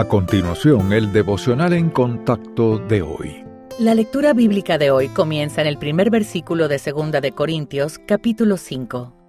A continuación, el devocional en contacto de hoy. La lectura bíblica de hoy comienza en el primer versículo de 2 de Corintios, capítulo 5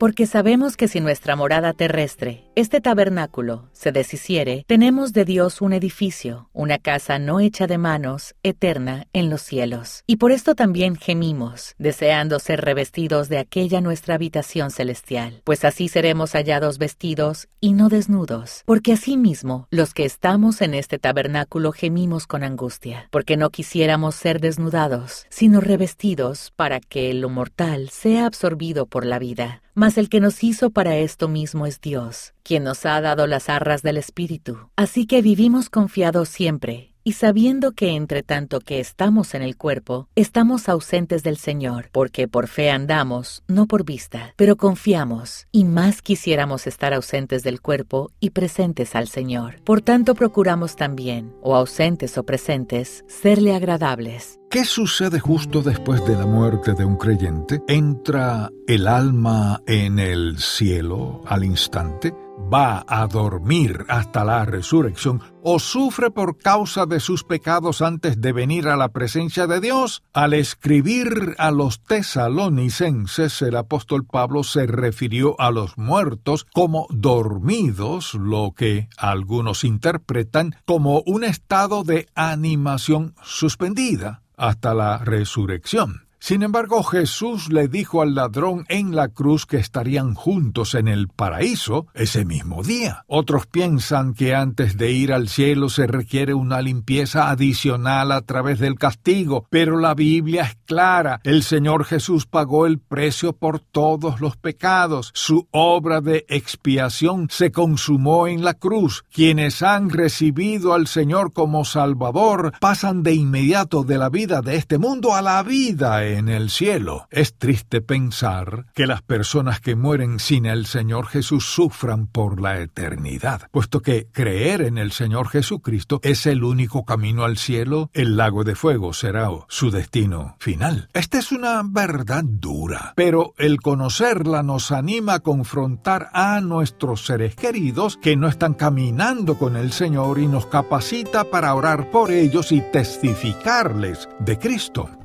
porque sabemos que si nuestra morada terrestre, este tabernáculo, se deshiciere, tenemos de Dios un edificio, una casa no hecha de manos, eterna en los cielos. Y por esto también gemimos, deseando ser revestidos de aquella nuestra habitación celestial, pues así seremos hallados vestidos y no desnudos, porque asimismo los que estamos en este tabernáculo gemimos con angustia, porque no quisiéramos ser desnudados, sino revestidos para que lo mortal sea absorbido por la vida mas el que nos hizo para esto mismo es Dios, quien nos ha dado las arras del Espíritu. Así que vivimos confiados siempre y sabiendo que entre tanto que estamos en el cuerpo, estamos ausentes del Señor, porque por fe andamos, no por vista, pero confiamos, y más quisiéramos estar ausentes del cuerpo y presentes al Señor. Por tanto procuramos también, o ausentes o presentes, serle agradables. ¿Qué sucede justo después de la muerte de un creyente? ¿Entra el alma en el cielo al instante? Va a dormir hasta la resurrección o sufre por causa de sus pecados antes de venir a la presencia de Dios, al escribir a los tesalonicenses el apóstol Pablo se refirió a los muertos como dormidos, lo que algunos interpretan como un estado de animación suspendida hasta la resurrección. Sin embargo, Jesús le dijo al ladrón en la cruz que estarían juntos en el paraíso ese mismo día. Otros piensan que antes de ir al cielo se requiere una limpieza adicional a través del castigo, pero la Biblia es clara. El Señor Jesús pagó el precio por todos los pecados. Su obra de expiación se consumó en la cruz. Quienes han recibido al Señor como Salvador pasan de inmediato de la vida de este mundo a la vida en el cielo. Es triste pensar que las personas que mueren sin el Señor Jesús sufran por la eternidad, puesto que creer en el Señor Jesucristo es el único camino al cielo, el lago de fuego será su destino final. Esta es una verdad dura, pero el conocerla nos anima a confrontar a nuestros seres queridos que no están caminando con el Señor y nos capacita para orar por ellos y testificarles de Cristo.